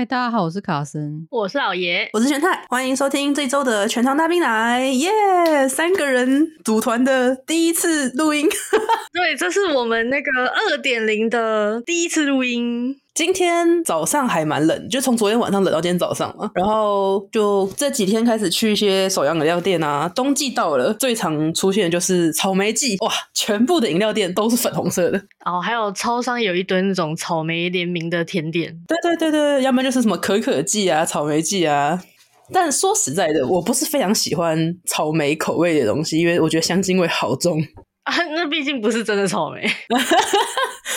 嗨，大家好，我是卡森，我是老爷，我是全太，欢迎收听这周的全糖大兵来，耶、yeah!！三个人组团的第一次录音，对，这是我们那个二点零的第一次录音。今天早上还蛮冷，就从昨天晚上冷到今天早上嘛。然后就这几天开始去一些手摇饮料店啊。冬季到了，最常出现的就是草莓季，哇，全部的饮料店都是粉红色的。哦，还有超商有一堆那种草莓联名的甜点。对对对对，要不然就是什么可可季啊、草莓季啊。但说实在的，我不是非常喜欢草莓口味的东西，因为我觉得香精味好重。啊，那毕竟不是真的草莓。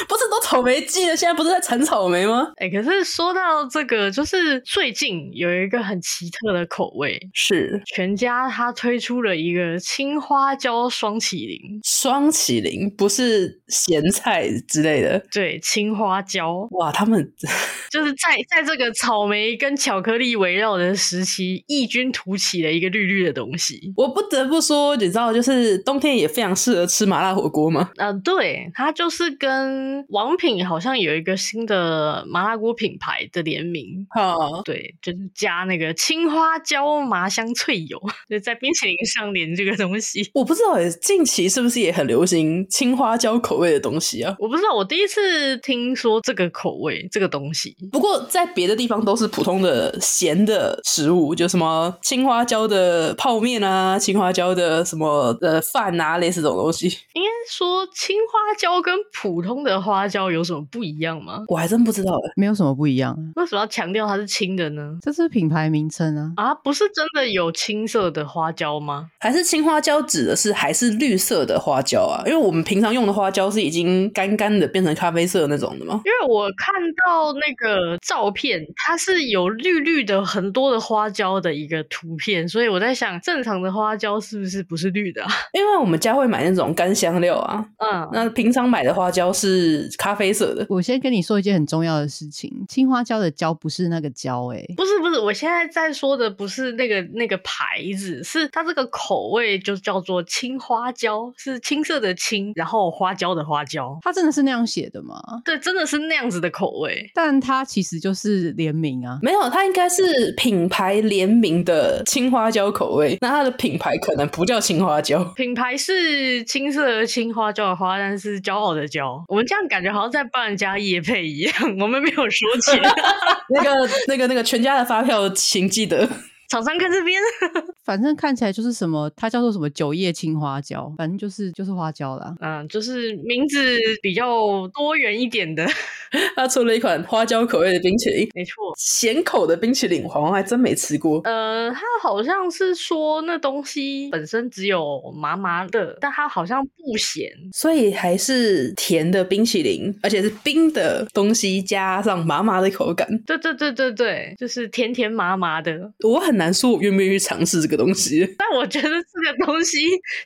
不是都草莓季了，现在不是在产草莓吗？哎、欸，可是说到这个，就是最近有一个很奇特的口味，是全家它推出了一个青花椒双麒麟，双麒麟不是咸菜之类的，对，青花椒。哇，他们 就是在在这个草莓跟巧克力围绕的时期，异军突起的一个绿绿的东西。我不得不说，你知道，就是冬天也非常适合吃麻辣火锅吗？啊、呃，对，它就是跟。王品好像有一个新的麻辣锅品牌的联名，哦，对，就是加那个青花椒麻香脆油，就在冰淇淋上连这个东西。我不知道诶，近期是不是也很流行青花椒口味的东西啊？我不知道，我第一次听说这个口味这个东西。不过在别的地方都是普通的咸的食物，就什么青花椒的泡面啊，青花椒的什么呃饭啊，类似这种东西。应该说青花椒跟普通的。花椒有什么不一样吗？我还真不知道诶，没有什么不一样。为什么要强调它是青的呢？这是品牌名称啊！啊，不是真的有青色的花椒吗？还是青花椒指的是还是绿色的花椒啊？因为我们平常用的花椒是已经干干的变成咖啡色那种的吗？因为我看到那个照片，它是有绿绿的很多的花椒的一个图片，所以我在想，正常的花椒是不是不是绿的啊？因为我们家会买那种干香料啊，嗯，那平常买的花椒是。咖啡色的。我先跟你说一件很重要的事情，青花椒的椒不是那个椒，哎，不是不是，我现在在说的不是那个那个牌子，是它这个口味就叫做青花椒，是青色的青，然后花椒的花椒，它真的是那样写的吗？对，真的是那样子的口味，但它其实就是联名啊，没有，它应该是品牌联名的青花椒口味，那它的品牌可能不叫青花椒，品牌是青金色的青花椒的花，但是骄傲的骄，我们。这样感觉好像在帮人家业配一样，我们没有说钱。那个、那个、那个全家的发票，请记得。厂商看这边，反正看起来就是什么，它叫做什么九叶青花椒，反正就是就是花椒啦。嗯，就是名字比较多元一点的。他出了一款花椒口味的冰淇淋，没错，咸口的冰淇淋，我好像还真没吃过。呃，他好像是说那东西本身只有麻麻的，但它好像不咸，所以还是甜的冰淇淋，而且是冰的东西加上麻麻的口感。对对对对对，就是甜甜麻麻的。我很难说我愿不愿意尝试这个东西，但我觉得这个东西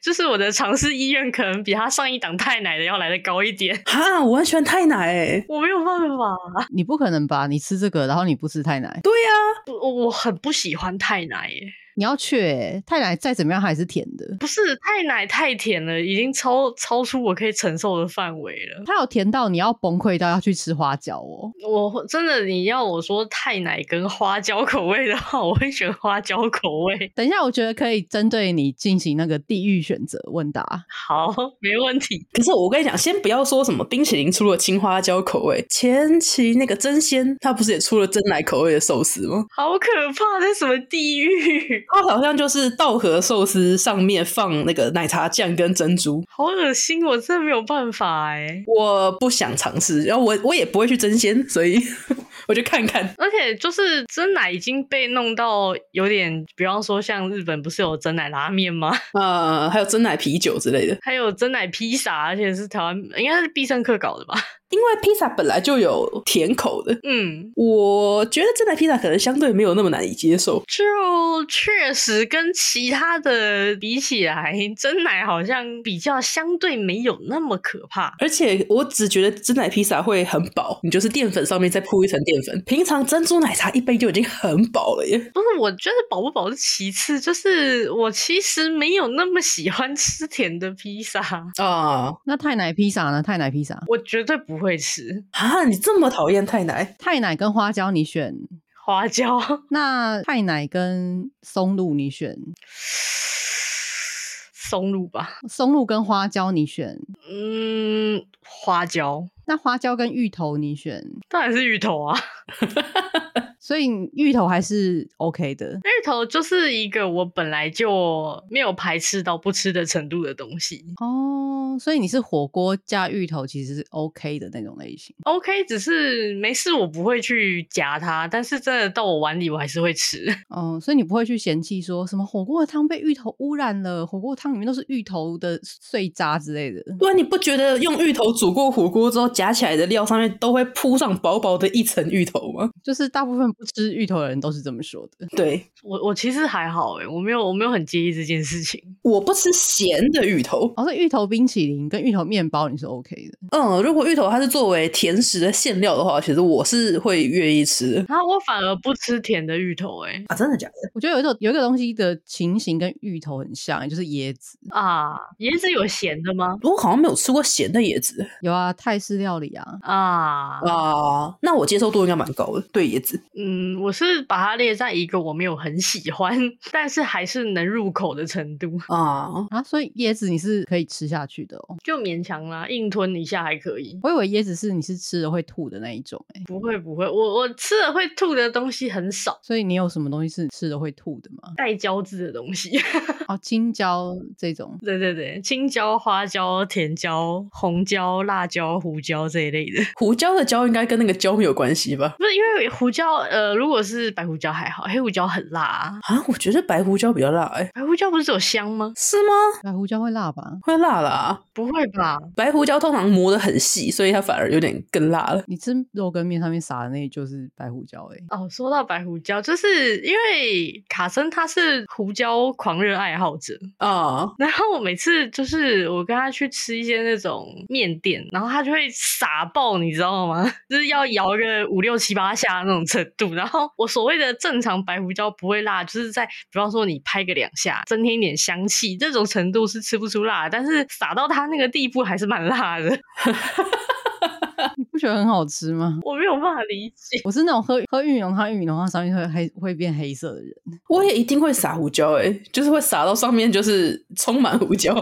就是我的尝试意愿可能比他上一档太奶的要来的高一点。哈，我很喜欢太奶诶，我没有。办法，你不可能吧？你吃这个，然后你不吃太奶？对呀、啊，我我很不喜欢太奶耶。你要去、欸，太奶再怎么样还是甜的。不是太奶太甜了，已经超超出我可以承受的范围了。它有甜到你要崩溃到要去吃花椒哦。我真的，你要我说太奶跟花椒口味的话，我会选花椒口味。等一下，我觉得可以针对你进行那个地域选择问答。好，没问题。可是我跟你讲，先不要说什么冰淇淋出了青花椒口味，前期那个真鲜，它不是也出了真奶口味的寿司吗？好可怕，这什么地狱？它好像就是稻荷寿司上面放那个奶茶酱跟珍珠，好恶心，我真的没有办法哎，我不想尝试，然后我我也不会去争鲜，所以 我就看看。而且就是真奶已经被弄到有点，比方说像日本不是有真奶拉面吗？呃，还有真奶啤酒之类的，还有真奶披萨，而且是台湾应该是必胜客搞的吧？因为披萨本来就有甜口的，嗯，我觉得真奶披萨可能相对没有那么难以接受。就确实跟其他的比起来，真奶好像比较相对没有那么可怕。而且我只觉得真奶披萨会很饱，你就是淀粉上面再铺一层淀粉。平常珍珠奶茶一杯就已经很饱了耶。不是，我觉得饱不饱是其次，就是我其实没有那么喜欢吃甜的披萨啊。那太奶披萨呢？太奶披萨，我绝对不。不会吃啊！你这么讨厌太奶？太奶跟花椒，你选 花椒。那太奶跟松露你选？松露吧。松露跟花椒你选？嗯，花椒。那花椒跟芋头你选？当然是芋头啊。所以芋头还是 OK 的。芋头就是一个我本来就没有排斥到不吃的程度的东西哦。所以你是火锅加芋头其实是 OK 的那种类型。OK，只是没事我不会去夹它，但是真的到我碗里我还是会吃。哦，所以你不会去嫌弃说什么火锅的汤被芋头污染了，火锅汤里面都是芋头的碎渣之类的。对啊，你不觉得用芋头煮过火锅之后夹起来的料上面都会铺上薄薄的一层芋头吗？就是大部分。不吃芋头的人都是这么说的。对，我，我其实还好哎，我没有，我没有很介意这件事情。我不吃咸的芋头，哦，是芋头冰淇淋跟芋头面包你是 OK 的。嗯，如果芋头它是作为甜食的馅料的话，其实我是会愿意吃的。啊，我反而不吃甜的芋头哎。啊，真的假的？我觉得有一种有一个东西的情形跟芋头很像，就是椰子啊。椰子有咸的吗？我好像没有吃过咸的椰子。有啊，泰式料理啊。啊啊，那我接受度应该蛮高的。对椰子。嗯，我是把它列在一个我没有很喜欢，但是还是能入口的程度啊啊！所以椰子你是可以吃下去的哦，就勉强啦，硬吞一下还可以。我以为椰子是你是吃了会吐的那一种，欸，不会不会，我我吃了会吐的东西很少。所以你有什么东西是吃了会吐的吗？带胶质的东西 哦，青椒这种。对对对，青椒、花椒、甜椒、红椒、辣椒、胡椒这一类的。胡椒的椒应该跟那个椒没有关系吧？不是，因为胡椒呃，如果是白胡椒还好，黑胡椒很辣啊！啊我觉得白胡椒比较辣哎、欸，白胡椒不是只有香吗？是吗？白胡椒会辣吧？会辣啦？不会吧？白胡椒通常磨得很细，所以它反而有点更辣了。你吃肉羹面上面撒的那就是白胡椒哎、欸。哦，说到白胡椒，就是因为卡森他是胡椒狂热爱好者啊，uh. 然后我每次就是我跟他去吃一些那种面店，然后他就会撒爆，你知道吗？就是要摇个五六七八下那种程度，然后我所谓的正常白胡椒不会辣，就是在比方说你拍个两下，增添一点香气，这种程度是吃不出辣，但是撒到它那个地步还是蛮辣的。你不觉得很好吃吗？我没有办法理解。我是那种喝喝玉米浓汤，玉米浓汤上面会黑会变黑色的人。我也一定会撒胡椒、欸，诶就是会撒到上面，就是充满胡椒。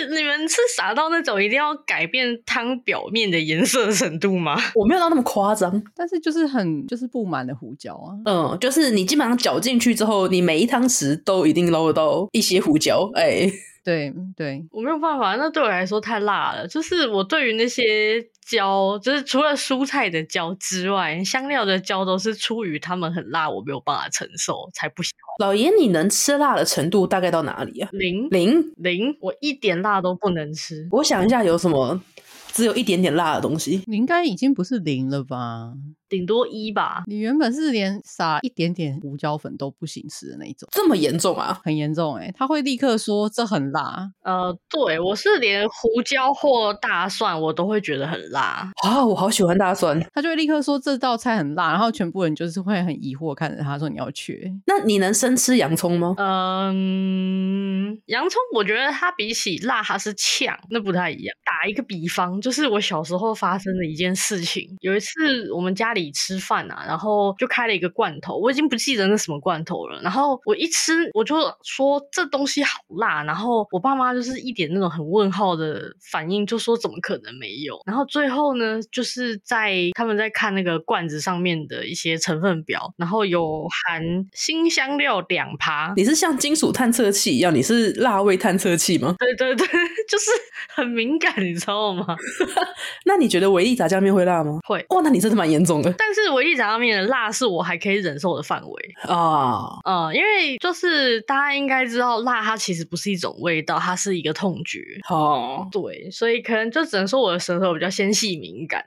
就是你们是傻到那种一定要改变汤表面的颜色的程度吗？我没有到那么夸张，但是就是很就是布满了胡椒啊。嗯，就是你基本上搅进去之后，你每一汤匙都一定捞得到一些胡椒。哎、欸，对对，我没有办法，那对我来说太辣了。就是我对于那些。椒就是除了蔬菜的椒之外，香料的椒都是出于他们很辣，我没有办法承受，才不喜欢。老爷，你能吃辣的程度大概到哪里啊？零零零，我一点辣都不能吃。我想一下，有什么只有一点点辣的东西？你应该已经不是零了吧？顶多一吧。你原本是连撒一点点胡椒粉都不行吃的那一种，这么严重啊？很严重哎、欸，他会立刻说这很辣。呃，对，我是连胡椒或大蒜我都会觉得很辣啊，我好喜欢大蒜。他就会立刻说这道菜很辣，然后全部人就是会很疑惑看着他说你要去。那你能生吃洋葱吗？嗯，洋葱我觉得它比起辣它是呛，那不太一样。打一个比方，就是我小时候发生的一件事情，有一次我们家里。吃饭啊，然后就开了一个罐头，我已经不记得那什么罐头了。然后我一吃，我就说这东西好辣。然后我爸妈就是一点那种很问号的反应，就说怎么可能没有？然后最后呢，就是在他们在看那个罐子上面的一些成分表，然后有含新香料两趴。你是像金属探测器一样，你是辣味探测器吗？对对对，就是很敏感，你知道吗？那你觉得维力炸酱面会辣吗？会。哇，那你真的蛮严重的。但是维力炸酱面的辣是我还可以忍受的范围啊，嗯，因为就是大家应该知道，辣它其实不是一种味道，它是一个痛觉。哦，对，所以可能就只能说我的舌头比较纤细敏感，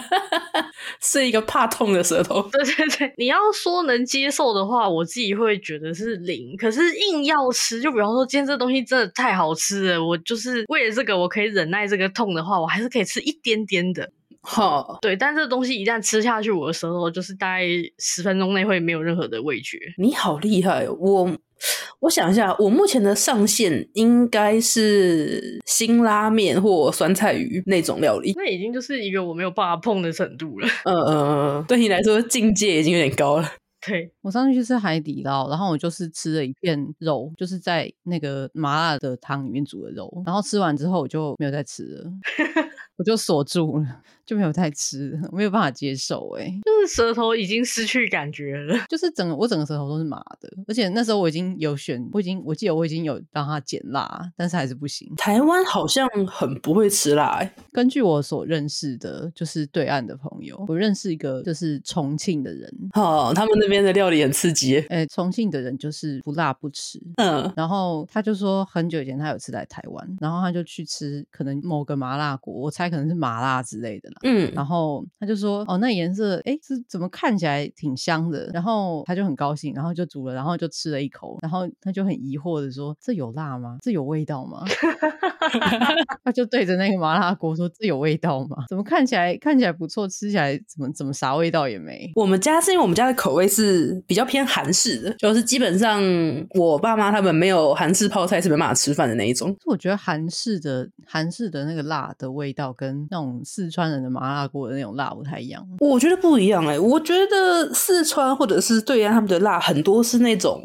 是一个怕痛的舌头。对 对对，你要说能接受的话，我自己会觉得是零。可是硬要吃，就比方说今天这东西真的太好吃了，我就是为了这个我可以忍耐这个痛的话，我还是可以吃一点点的。好，对，但这个东西一旦吃下去，我的舌头就是大概十分钟内会没有任何的味觉。你好厉害，我我想一下，我目前的上限应该是辛拉面或酸菜鱼那种料理。那已经就是一个我没有办法碰的程度了。嗯嗯嗯，对你来说境界已经有点高了。对，我上次去吃海底捞，然后我就是吃了一片肉，就是在那个麻辣的汤里面煮的肉，然后吃完之后我就没有再吃了。我就锁住了，就没有太吃，没有办法接受哎、欸，就是舌头已经失去感觉了，就是整个我整个舌头都是麻的，而且那时候我已经有选，我已经我记得我已经有让他减辣，但是还是不行。台湾好像很不会吃辣根据我所认识的，就是对岸的朋友，我认识一个就是重庆的人，哦，他们那边的料理很刺激，哎、欸，重庆的人就是不辣不吃，嗯，然后他就说很久以前他有次来台湾，然后他就去吃可能某个麻辣锅，我猜。可能是麻辣之类的啦，嗯，然后他就说，哦，那颜色，哎，是怎么看起来挺香的？然后他就很高兴，然后就煮了，然后就吃了一口，然后他就很疑惑的说，这有辣吗？这有味道吗？他就对着那个麻辣锅说，这有味道吗？怎么看起来看起来不错，吃起来怎么怎么啥味道也没？我们家是因为我们家的口味是比较偏韩式的，就是基本上我爸妈他们没有韩式泡菜是没办法吃饭的那一种。我觉得韩式的韩式的那个辣的味道跟那种四川人的麻辣锅的那种辣不太一样，我觉得不一样哎、欸，我觉得四川或者是对岸他们的辣很多是那种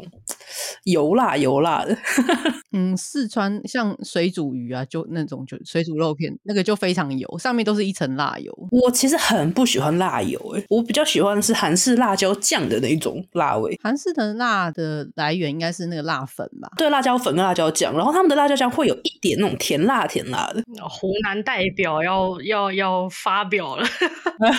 油辣油辣的。嗯，四川像水煮鱼啊，就那种就水煮肉片，那个就非常油，上面都是一层辣油。我其实很不喜欢辣油哎、欸，我比较喜欢的是韩式辣椒酱的那一种辣味。韩式的辣的来源应该是那个辣粉吧？对，辣椒粉跟辣椒酱，然后他们的辣椒酱会有一点那种甜辣甜辣的。湖南代表要要要发表了，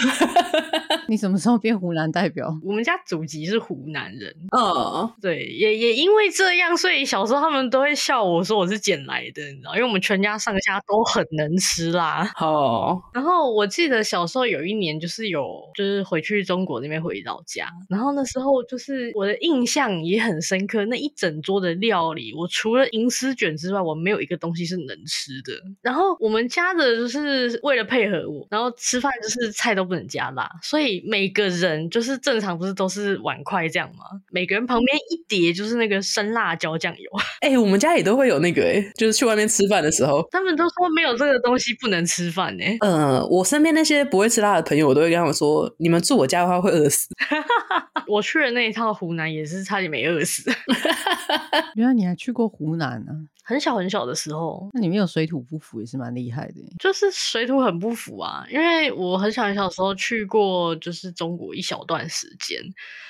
你什么时候变湖南代表？我们家祖籍是湖南人，嗯，对，也也因为这样，所以小时候他们都会笑我说我是捡来的，你知道，因为我们全家上下都很能吃啦。哦，然后我记得小时候有一年就是有就是回去中国那边回老家，然后那时候就是我的印象也很深刻，那一整桌的料理，我除了银丝卷之外，我没有一个东西是能吃的。然后我们家的就是为了配合我，然后吃饭就是菜都不能加辣，所以每个人就是正常不是都是碗筷这样吗？每个人旁边一碟就是那个生辣椒酱油。哎、欸，我们家也都会有那个、欸，哎，就是去外面吃饭的时候，他们都说没有这个东西不能吃饭呢、欸。呃，我身边那些不会吃辣的朋友，我都会跟他们说，你们住我家的话会饿死。我去了那一趟湖南也是差点没饿死。原来你还去过湖南呢、啊？很小很小的时候，那你没有水土不服也是蛮厉害的。就是水土很不服啊，因为我很小很小的时候去过，就是中国一小段时间，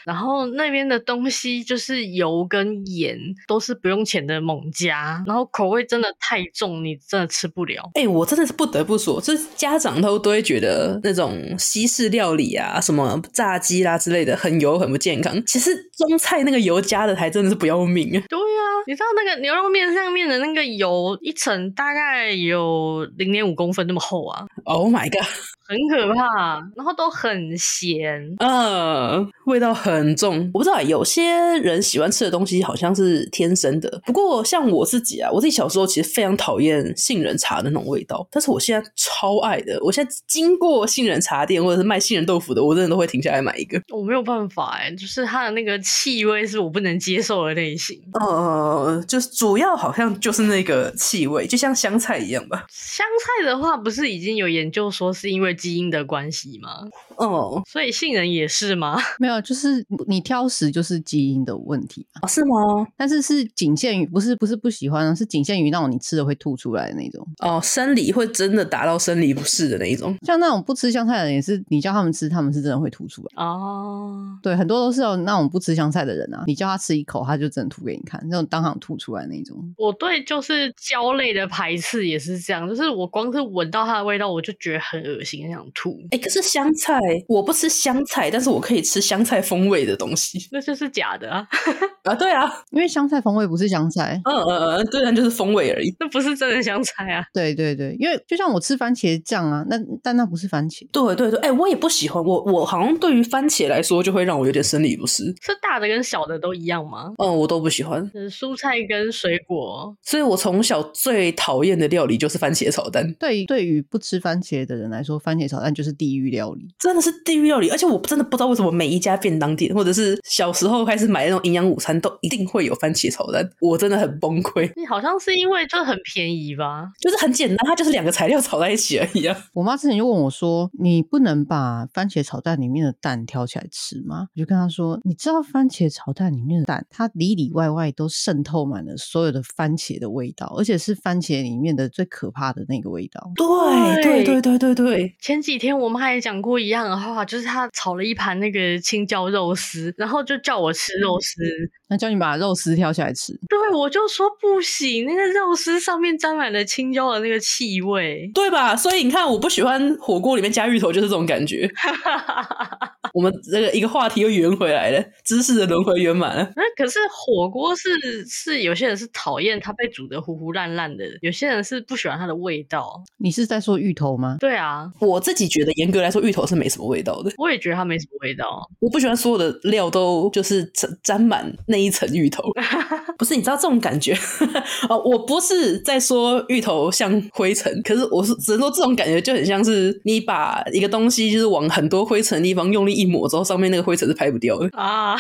然后那边的东西就是油跟盐都是不用钱的猛加，然后口味真的太重，你真的吃不了。哎、欸，我真的是不得不说，就是家长都都会觉得那种西式料理啊，什么炸鸡啦之类的，很油很不健康。其实中菜那个油加的还真的是不要命啊。对啊，你知道那个牛肉面上面的那个油一层大概有零点五公分那么厚啊！Oh my god！很可怕，然后都很咸，嗯，味道很重。我不知道，有些人喜欢吃的东西好像是天生的。不过像我自己啊，我自己小时候其实非常讨厌杏仁茶的那种味道，但是我现在超爱的。我现在经过杏仁茶店或者是卖杏仁豆腐的，我真的都会停下来买一个。我没有办法哎，就是它的那个气味是我不能接受的类型。呃，就是主要好像就是那个气味，就像香菜一样吧。香菜的话，不是已经有研究说是因为基因的关系吗？哦，所以杏仁也是吗？没有，就是你挑食就是基因的问题啊。哦，是吗？但是是仅限于不是不是不喜欢，是仅限于那种你吃了会吐出来的那种。哦，生理会真的达到生理不适的那一种。像那种不吃香菜的人也是，你叫他们吃，他们是真的会吐出来。哦，对，很多都是有那种不吃香菜的人啊，你叫他吃一口，他就真的吐给你看，那种当场吐出来那种。我对就是椒类的排斥也是这样，就是我光是闻到它的味道，我就觉得很恶心，很想吐。哎、欸，可是香菜，我不吃香菜，但是我可以吃香菜风味的东西，那就是假的啊！啊，对啊，因为香菜风味不是香菜，嗯嗯嗯，对啊，就是风味而已，那不是真的香菜啊！对对对，因为就像我吃番茄酱啊，那但那不是番茄。对对对，哎、欸，我也不喜欢，我我好像对于番茄来说，就会让我有点生理不适。是大的跟小的都一样吗？嗯，我都不喜欢。蔬菜跟水果，所以我从小最讨厌的料理就是番茄炒蛋。对，对于不吃番茄的人来说，番番茄炒蛋就是地狱料理，真的是地狱料理。而且我真的不知道为什么每一家便当店，或者是小时候开始买那种营养午餐，都一定会有番茄炒蛋，我真的很崩溃。你好像是因为就很便宜吧？就是很简单，它就是两个材料炒在一起而已啊。我妈之前就问我说：“你不能把番茄炒蛋里面的蛋挑起来吃吗？”我就跟她说：“你知道番茄炒蛋里面的蛋，它里里外外都渗透满了所有的番茄的味道，而且是番茄里面的最可怕的那个味道。”对对对对对对。前几天我妈也讲过一样的话，就是她炒了一盘那个青椒肉丝，然后就叫我吃肉丝，那叫你把肉丝挑起来吃。对，我就说不行，那个肉丝上面沾满了青椒的那个气味，对吧？所以你看，我不喜欢火锅里面加芋头，就是这种感觉。我们这个一个话题又圆回来了，知识的轮回圆满了。那可是火锅是是有些人是讨厌它被煮的糊糊烂烂的，有些人是不喜欢它的味道。你是在说芋头吗？对啊，我自己觉得严格来说，芋头是没什么味道的。我也觉得它没什么味道。我不喜欢所有的料都就是沾沾满那一层芋头。不是，你知道这种感觉？哦，我不是在说芋头像灰尘，可是我是只能说这种感觉就很像是你把一个东西就是往很多灰尘的地方用力一抹之后，上面那个灰尘是拍不掉的啊！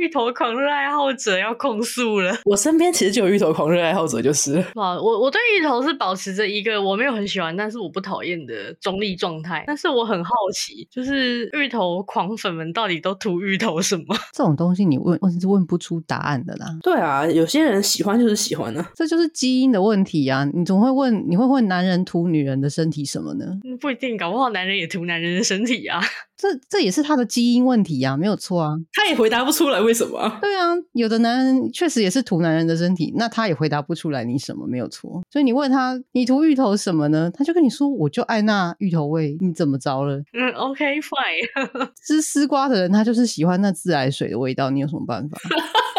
芋头狂热爱好者要控诉了。我身边其实就有芋头狂热爱好者，就是哇，我我对芋头是保持着一个我没有很喜欢，但是我不讨厌的中立状态。但是我很好奇，就是芋头狂粉们到底都图芋头什么？这种东西你问问是问不出答案的啦。对啊，有些人喜欢就是喜欢呢、啊，这就是基因的问题啊！你总会问，你会问男人图女人的身体什么呢？不一定，搞不好男人也图男人的身体啊。这这也是他的基因问题啊，没有错啊。他也回答不出来为什么。对啊，有的男人确实也是图男人的身体，那他也回答不出来你什么没有错。所以你问他，你图芋头什么呢？他就跟你说，我就爱那芋头味。你怎么着了？嗯，OK fine。吃丝瓜的人，他就是喜欢那自来水的味道。你有什么办法？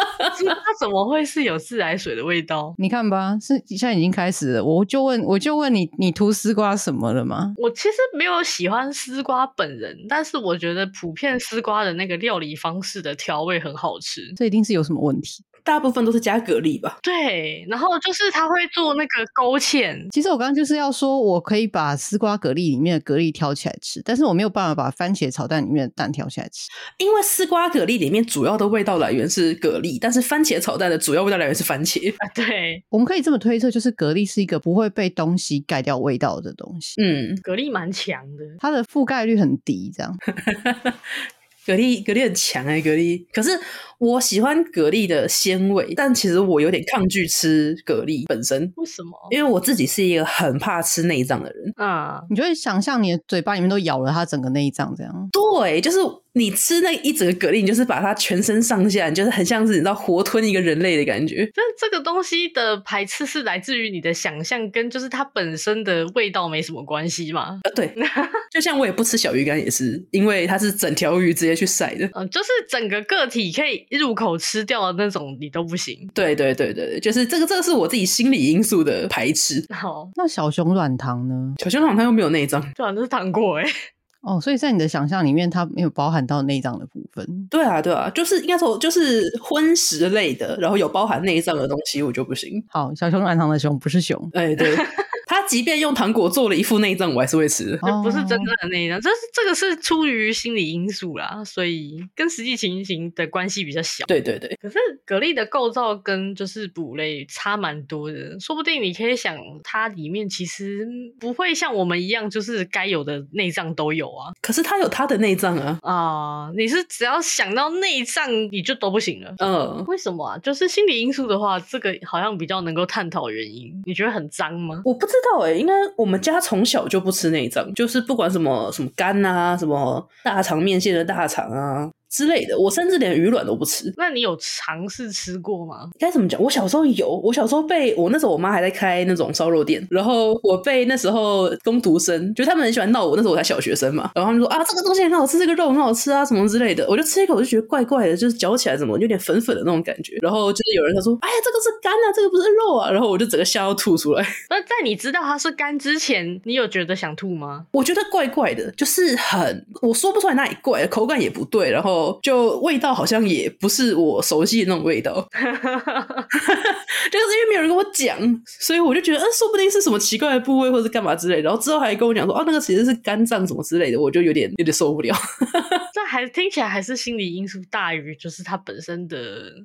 它怎么会是有自来水的味道？你看吧，是现在已经开始了。我就问，我就问你，你涂丝瓜什么了吗？我其实没有喜欢丝瓜本人，但是我觉得普遍丝瓜的那个料理方式的调味很好吃。这一定是有什么问题。大部分都是加蛤蜊吧？对，然后就是他会做那个勾芡。其实我刚刚就是要说，我可以把丝瓜蛤蜊里面的蛤蜊挑起来吃，但是我没有办法把番茄炒蛋里面的蛋挑起来吃，因为丝瓜蛤蜊里面主要的味道来源是蛤蜊，但是番茄炒蛋的主要味道来源是番茄。啊，对，我们可以这么推测，就是蛤蜊是一个不会被东西盖掉味道的东西。嗯，蛤蜊蛮强的，它的覆盖率很低，这样。蛤蜊，蛤蜊很强哎、欸，蛤蜊。可是我喜欢蛤蜊的鲜味，但其实我有点抗拒吃蛤蜊本身。为什么？因为我自己是一个很怕吃内脏的人。啊，你就会想象你的嘴巴里面都咬了它整个内脏这样。对，就是你吃那一整个蛤蜊，你就是把它全身上下，你就是很像是你知道活吞一个人类的感觉。但这个东西的排斥是来自于你的想象，跟就是它本身的味道没什么关系嘛？呃，对，就像我也不吃小鱼干，也是因为它是整条鱼直接去晒的。嗯，就是整个个体可以入口吃掉的那种，你都不行。对对对对，就是这个这个是我自己心理因素的排斥。好，那小熊软糖呢？小熊软糖又没有内脏，对啊，那是糖果哎。哦，所以在你的想象里面，它没有包含到内脏的部分。对啊，对啊，就是应该说，就是荤食类的，然后有包含内脏的东西，我就不行。好，小熊软糖的熊不是熊，哎，对。他即便用糖果做了一副内脏，我还是会吃的。这不是真正的内脏，这是这个是出于心理因素啦，所以跟实际情形的关系比较小。对对对。可是蛤蜊的构造跟就是哺类差蛮多的，说不定你可以想，它里面其实不会像我们一样，就是该有的内脏都有啊。可是它有它的内脏啊。啊、呃，你是只要想到内脏，你就都不行了。嗯，为什么啊？就是心理因素的话，这个好像比较能够探讨原因。你觉得很脏吗？我不知道。知道哎，应该我们家从小就不吃内脏，就是不管什么什么肝啊，什么大肠面线的大肠啊。之类的，我甚至连鱼卵都不吃。那你有尝试吃过吗？该怎么讲？我小时候有，我小时候被我那时候我妈还在开那种烧肉店，然后我被那时候工读生，就他们很喜欢闹我，那时候我才小学生嘛，然后他们说啊，这个东西很好吃，这个肉很好吃啊，什么之类的。我就吃一口，我就觉得怪怪的，就是嚼起来怎么有点粉粉的那种感觉。然后就是有人他说，哎呀，这个是肝啊，这个不是肉啊。然后我就整个吓到吐出来。那在你知道它是肝之前，你有觉得想吐吗？我觉得怪怪的，就是很我说不出来哪里怪，口感也不对，然后就味。道好像也不是我熟悉的那种味道，就是因为没有人跟我讲，所以我就觉得，嗯，说不定是什么奇怪的部位，或者干嘛之类的。然后之后还跟我讲说，哦，那个其实是肝脏什么之类的，我就有点有点受不了。这还听起来还是心理因素大于就是它本身的。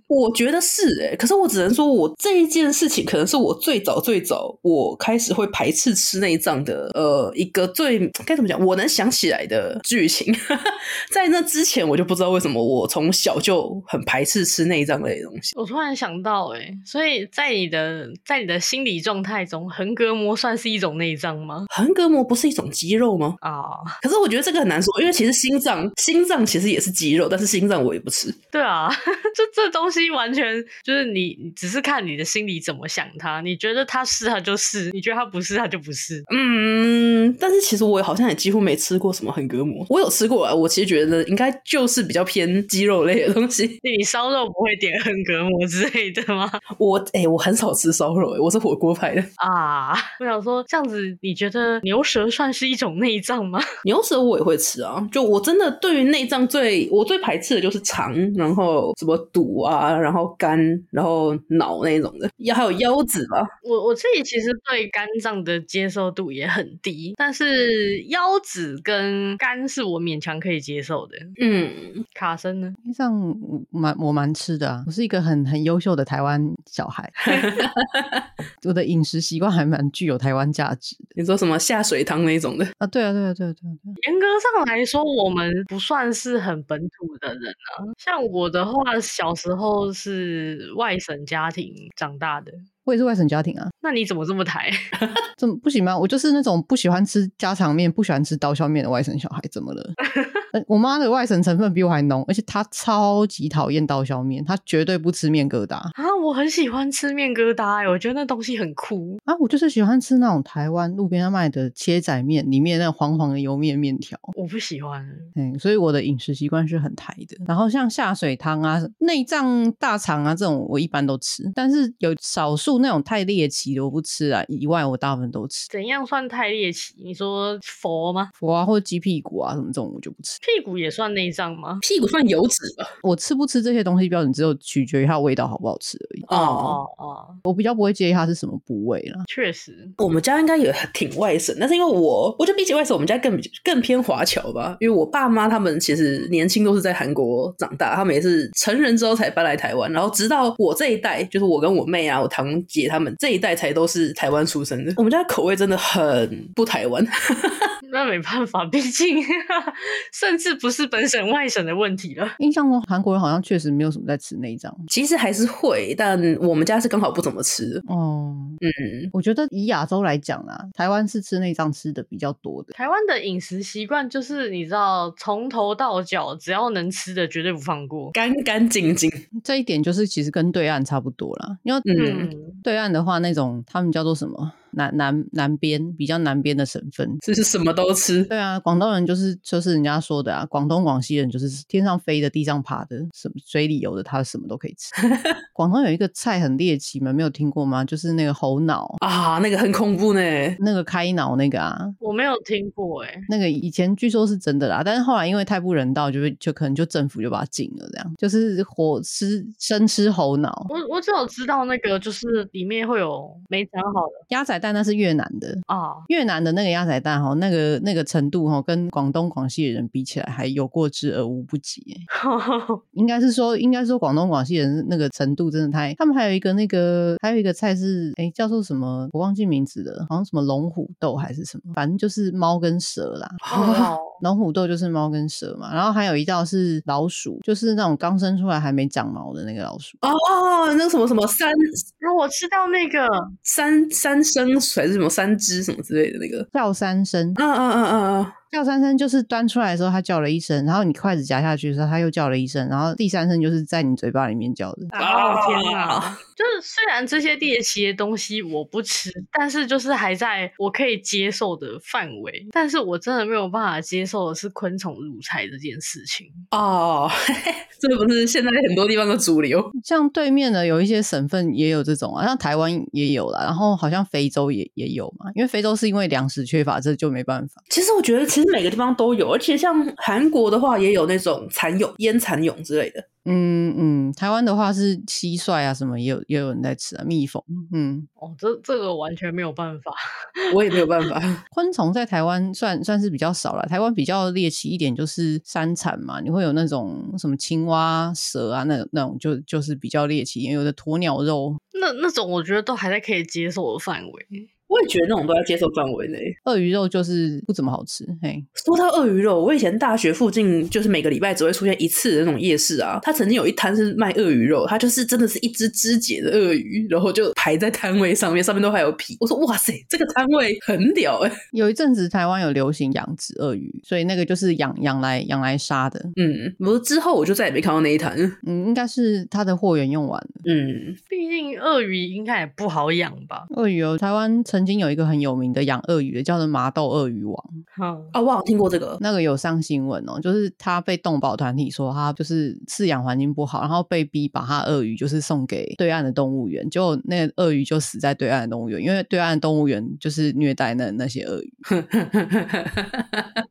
我觉得是哎、欸，可是我只能说，我这一件事情可能是我最早最早我开始会排斥吃内脏的，呃，一个最该怎么讲，我能想起来的剧情。在那之前，我就不知道为什么我从小就很排斥吃内脏类的东西。我突然想到、欸，所以在你的在你的心理状态中，横膈膜算是一种内脏吗？横膈膜不是一种肌肉吗？啊、oh.，可是我觉得这个很难说，因为其实心脏心脏其实也是鸡肉，但是心脏我也不吃。对啊，这这东西完全就是你只是看你的心里怎么想它，你觉得它是它就是，你觉得它不是它就不是。嗯，但是其实我好像也几乎没吃过什么横膈膜，我有吃过啊，我其实觉得应该就是比较偏鸡肉类的东西。你烧肉不会点横膈膜之类的吗？我哎、欸，我很少吃烧肉、欸，我是火锅派的啊。我想说这样子，你觉得牛舌算是一种内脏吗？牛舌我也会吃啊，就我真的对于内脏最我最排斥的就是肠，然后什么肚啊，然后肝，然后脑那种的，要还有腰子吧。我我自己其实对肝脏的接受度也很低，但是腰子跟肝是我勉强可以接受的。嗯，卡森呢？内脏蛮我蛮吃的啊，我是一个很很优秀的台湾小孩，我的饮食习惯还蛮具有台湾价值的。你说什么下水汤那种的啊？对啊，对啊，对啊，对啊。严格上来说，我们不算是很本土的人啊。像我的话，小时候是外省家庭长大的。我也是外省家庭啊，那你怎么这么抬？怎么不行吗？我就是那种不喜欢吃家常面、不喜欢吃刀削面的外省小孩，怎么了？我妈的外省成分比我还浓，而且她超级讨厌刀削面，她绝对不吃面疙瘩啊！我很喜欢吃面疙瘩，哎，我觉得那东西很酷啊！我就是喜欢吃那种台湾路边上卖的切仔面，里面那黄黄的油面面条，我不喜欢。嗯，所以我的饮食习惯是很台的。然后像下水汤啊、内脏、大肠啊这种，我一般都吃，但是有少数。那种太猎奇的我不吃啊，以外我大部分都吃。怎样算太猎奇？你说佛吗？佛啊，或者鸡屁股啊什么这种我就不吃。屁股也算内脏吗？屁股算油脂吧。我吃不吃这些东西标准只有取决于它的味道好不好吃而已。哦哦哦，我比较不会介意它是什么部位啦。确实，我们家应该也挺外省，但是因为我，我觉得比起外省，我们家更更偏华侨吧。因为我爸妈他们其实年轻都是在韩国长大，他们也是成人之后才搬来台湾，然后直到我这一代，就是我跟我妹啊，我堂。姐他们这一代才都是台湾出生的，我们家的口味真的很不台湾。那没办法，毕竟 甚至不是本省外省的问题了。印象中韩国人好像确实没有什么在吃内脏，其实还是会，但我们家是刚好不怎么吃。哦，嗯，我觉得以亚洲来讲啊，台湾是吃内脏吃的比较多的。台湾的饮食习惯就是你知道，从头到脚只要能吃的绝对不放过，干干净净。这一点就是其实跟对岸差不多啦，因为嗯，对岸的话那种他们叫做什么？南南南边比较南边的省份，就是什么都吃。对啊，广东人就是就是人家说的啊，广东广西人就是天上飞的、地上爬的，什么水里游的，他什么都可以吃。广东有一个菜很猎奇吗？没有听过吗？就是那个猴脑啊，那个很恐怖呢，那个开脑那个啊，我没有听过哎、欸。那个以前据说是真的啦，但是后来因为太不人道，就就可能就政府就把它禁了，这样就是活吃生吃猴脑。我我只有知道那个就是里面会有没长好的鸭仔蛋。但那是越南的啊，oh. 越南的那个鸭仔蛋哈，那个那个程度哈，跟广东广西的人比起来，还有过之而无不及。应该是说，应该说广东广西人那个程度真的太。他们还有一个那个，还有一个菜是哎，叫做什么？我忘记名字了，好像什么龙虎斗还是什么，反正就是猫跟蛇啦。Oh. 龙虎斗就是猫跟蛇嘛，然后还有一道是老鼠，就是那种刚生出来还没长毛的那个老鼠。哦哦，那个什么什么三，然后我吃到那个三三生还是什么三只什么之类的那个叫三声。嗯嗯嗯嗯嗯。叫三声就是端出来的时候，它叫了一声，然后你筷子夹下去的时候，它又叫了一声，然后第三声就是在你嘴巴里面叫的。哦天啊！就是虽然这些猎奇的东西我不吃，但是就是还在我可以接受的范围。但是我真的没有办法接受的是昆虫入菜这件事情哦。这不是现在很多地方的主流，像对面的有一些省份也有这种啊，像台湾也有啦，然后好像非洲也也有嘛，因为非洲是因为粮食缺乏，这就没办法。其实我觉得，其实实每个地方都有，而且像韩国的话，也有那种蚕蛹、腌蚕蛹之类的。嗯嗯，台湾的话是蟋蟀啊，什么也有也有人在吃啊，蜜蜂。嗯，哦，这这个完全没有办法，我也没有办法。昆虫在台湾算算是比较少了，台湾比较猎奇一点就是山产嘛，你会有那种什么青蛙、蛇啊，那那种就就是比较猎奇，有的鸵鸟肉，那那种我觉得都还在可以接受的范围。我也觉得那种都在接受范围内。鳄鱼肉就是不怎么好吃。嘿，说到鳄鱼肉，我以前大学附近就是每个礼拜只会出现一次的那种夜市啊。它曾经有一摊是卖鳄鱼肉，它就是真的是一只肢解的鳄鱼，然后就排在摊位上面，上面都还有皮。我说哇塞，这个摊位很屌哎、欸！有一阵子台湾有流行养殖鳄鱼，所以那个就是养养来养来杀的。嗯，不过之后我就再也没看到那一摊。嗯，应该是它的货源用完了。嗯，毕竟鳄鱼应该也不好养吧？鳄鱼哦，台湾曾经有一个很有名的养鳄鱼的，叫做麻豆鳄鱼王。好啊、哦，我好听过这个，那个有上新闻哦，就是他被动保团体说他就是饲养环境不好，然后被逼把他鳄鱼就是送给对岸的动物园，结果那个鳄鱼就死在对岸的动物园，因为对岸的动物园就是虐待那那些鳄鱼。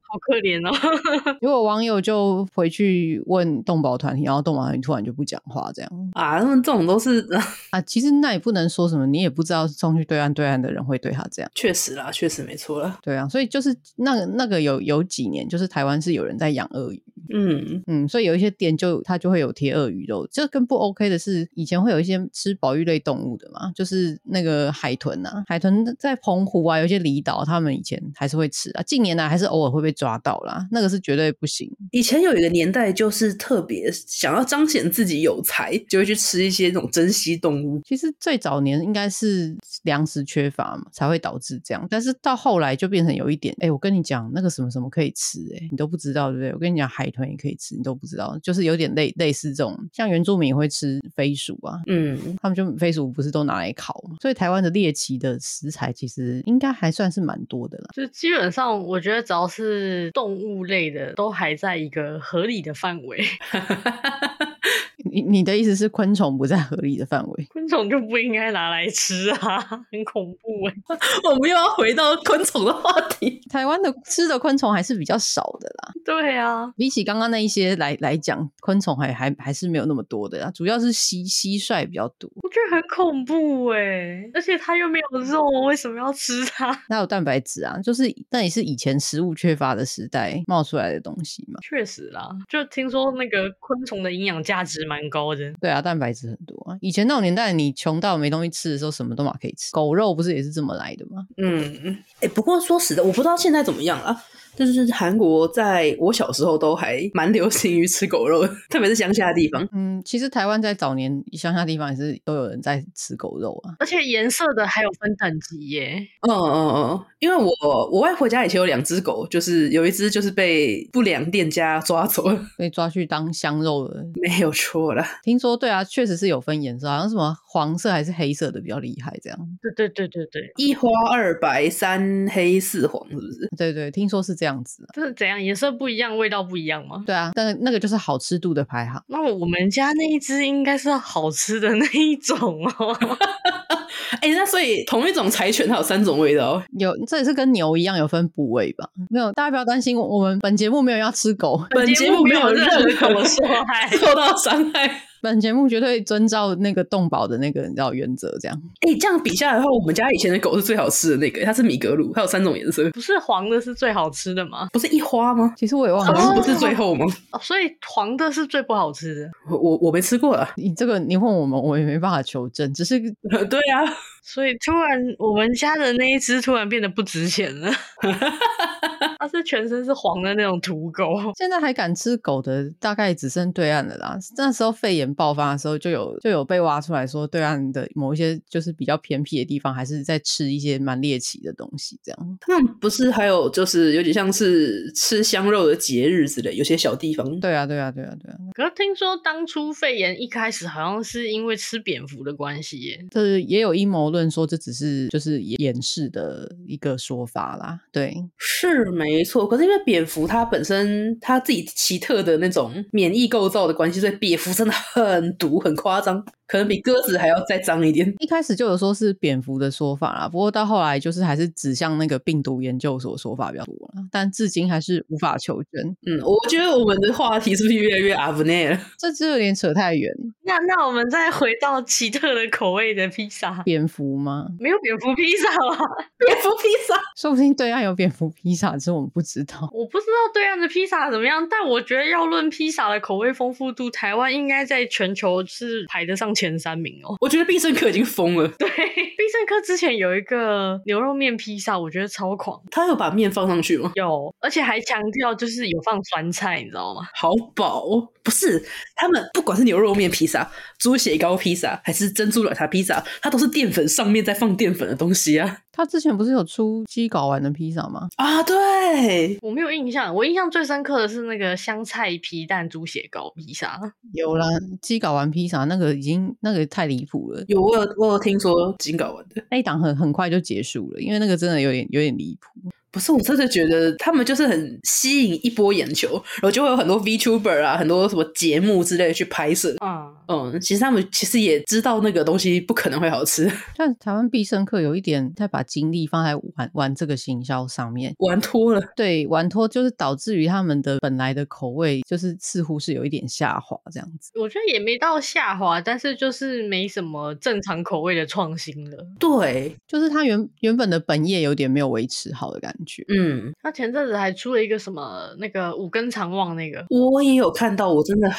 好可怜哦！结果网友就回去问动保团体，然后动保团体突然就不讲话，这样啊，他们这种都是啊，其实那也不能说什么，你也不知道送去对岸对岸的人会对他这样。确实啦，确实没错啦。对啊，所以就是那个那个有有几年，就是台湾是有人在养鳄鱼，嗯嗯，所以有一些店就它就会有贴鳄鱼肉。这更不 OK 的是，以前会有一些吃保育类动物的嘛，就是那个海豚啊，海豚在澎湖啊，有一些离岛，他们以前还是会吃啊，近年来还是偶尔会被抓。抓到啦，那个是绝对不行。以前有一个年代，就是特别想要彰显自己有才，就会去吃一些那种珍稀动物。其实最早年应该是粮食缺乏嘛，才会导致这样。但是到后来就变成有一点，哎、欸，我跟你讲，那个什么什么可以吃、欸，哎，你都不知道，对不对？我跟你讲，海豚也可以吃，你都不知道，就是有点类类似这种，像原住民也会吃飞鼠啊，嗯，他们就飞鼠不是都拿来烤嘛？所以台湾的猎奇的食材其实应该还算是蛮多的啦。就基本上，我觉得只要是。动物类的都还在一个合理的范围。你你的意思是昆虫不在合理的范围？昆虫就不应该拿来吃啊，很恐怖哎！我们又要回到昆虫的话题。台湾的吃的昆虫还是比较少的啦。对啊，比起刚刚那一些来来讲，昆虫还还还是没有那么多的啦。主要是蟋蟋蟀比较多。我觉得很恐怖哎，而且它又没有肉，为什么要吃它？它有蛋白质啊，就是那也是以前食物缺乏的时代冒出来的东西嘛。确实啦，就听说那个昆虫的营养价值蛮高的，对啊，蛋白质很多啊。以前那种年代，你穷到没东西吃的时候，什么都嘛可以吃。狗肉不是也是这么来的吗？嗯嗯。哎，不过说实的，我不知道现在怎么样啊。就是韩国在我小时候都还蛮流行于吃狗肉的，特别是乡下的地方。嗯，其实台湾在早年乡下地方也是都有人在吃狗肉啊，而且颜色的还有分等级耶。嗯嗯嗯，因为我我外婆家以前有两只狗，就是有一只就是被不良店家抓走了，被抓去当香肉了，没有错了。听说对啊，确实是有分颜色，好像什么黄色还是黑色的比较厉害，这样。对对对对对，一花二白三黑四黄，是不是？对对，听说是这样。这样子，这是怎样？颜色不一样，味道不一样吗？对啊，但那个就是好吃度的排行。那我们家那一只应该是好吃的那一种哦。哎、欸，那所以同一种柴犬它有三种味道？有，这也是跟牛一样有分部位吧？没有，大家不要担心，我们本节目没有要吃狗，本节目没有任何受害 受到伤害。本节目绝对遵照那个动保的那个你知道原则，这样。哎、欸，这样比下来的话，我们家以前的狗是最好吃的那个，它是米格鲁，它有三种颜色。不是黄的是最好吃的吗？不是一花吗？其实我也忘了，不是最后吗？哦，所以黄的是最不好吃的。我我我没吃过了。你这个你问我们，我也没办法求证，只是 对啊。所以突然我们家的那一只突然变得不值钱了。它是全身是黄的那种土狗。现在还敢吃狗的，大概只剩对岸的啦。那时候肺炎爆发的时候，就有就有被挖出来说，对岸的某一些就是比较偏僻的地方，还是在吃一些蛮猎奇的东西。这样，他们不是还有就是有点像是吃香肉的节日之类，有些小地方。对啊，对啊，对啊，对啊。可是听说当初肺炎一开始好像是因为吃蝙蝠的关系耶，这也有阴谋论说这只是就是掩饰的一个说法啦。对，是没错。可是因为蝙蝠它本身它自己奇特的那种免疫构造的关系，所以蝙蝠真的很毒，很夸张。可能比鸽子还要再脏一点。一开始就有说是蝙蝠的说法啦，不过到后来就是还是指向那个病毒研究所说法比较多了，但至今还是无法求证。嗯，我觉得我们的话题是不是越来越阿不内了？这就有点扯太远。那那我们再回到奇特的口味的披萨，蝙蝠吗？没有蝙蝠披萨吧？蝙蝠披萨，说不定对岸有蝙蝠披萨，只是我们不知道。我不知道对岸的披萨怎么样，但我觉得要论披萨的口味丰富度，台湾应该在全球是排得上前三名哦。我觉得必胜客已经疯了。对，必胜客之前有一个牛肉面披萨，我觉得超狂。他有把面放上去吗？有，而且还强调就是有放酸菜，你知道吗？好饱哦！不是，他们不管是牛肉面披萨、猪血糕披萨，还是珍珠奶茶披萨，它都是淀粉上面再放淀粉的东西啊。他之前不是有出鸡睾丸的披萨吗？啊，对，我没有印象。我印象最深刻的是那个香菜皮蛋猪血糕披萨。有啦，鸡睾丸披萨那个已经那个太离谱了。有，我有我有听说鸡睾丸的那一档很很快就结束了，因为那个真的有点有点离谱。不是，我真的觉得他们就是很吸引一波眼球，然后就会有很多 VTuber 啊，很多什么节目之类的去拍摄。嗯嗯，其实他们其实也知道那个东西不可能会好吃。但台湾必胜客有一点在把精力放在玩玩这个行销上面，玩脱了。对，玩脱就是导致于他们的本来的口味就是似乎是有一点下滑这样子。我觉得也没到下滑，但是就是没什么正常口味的创新了。对，就是他原原本的本业有点没有维持好的感觉。嗯，他前阵子还出了一个什么那个五根长望那个，我也有看到，我真的。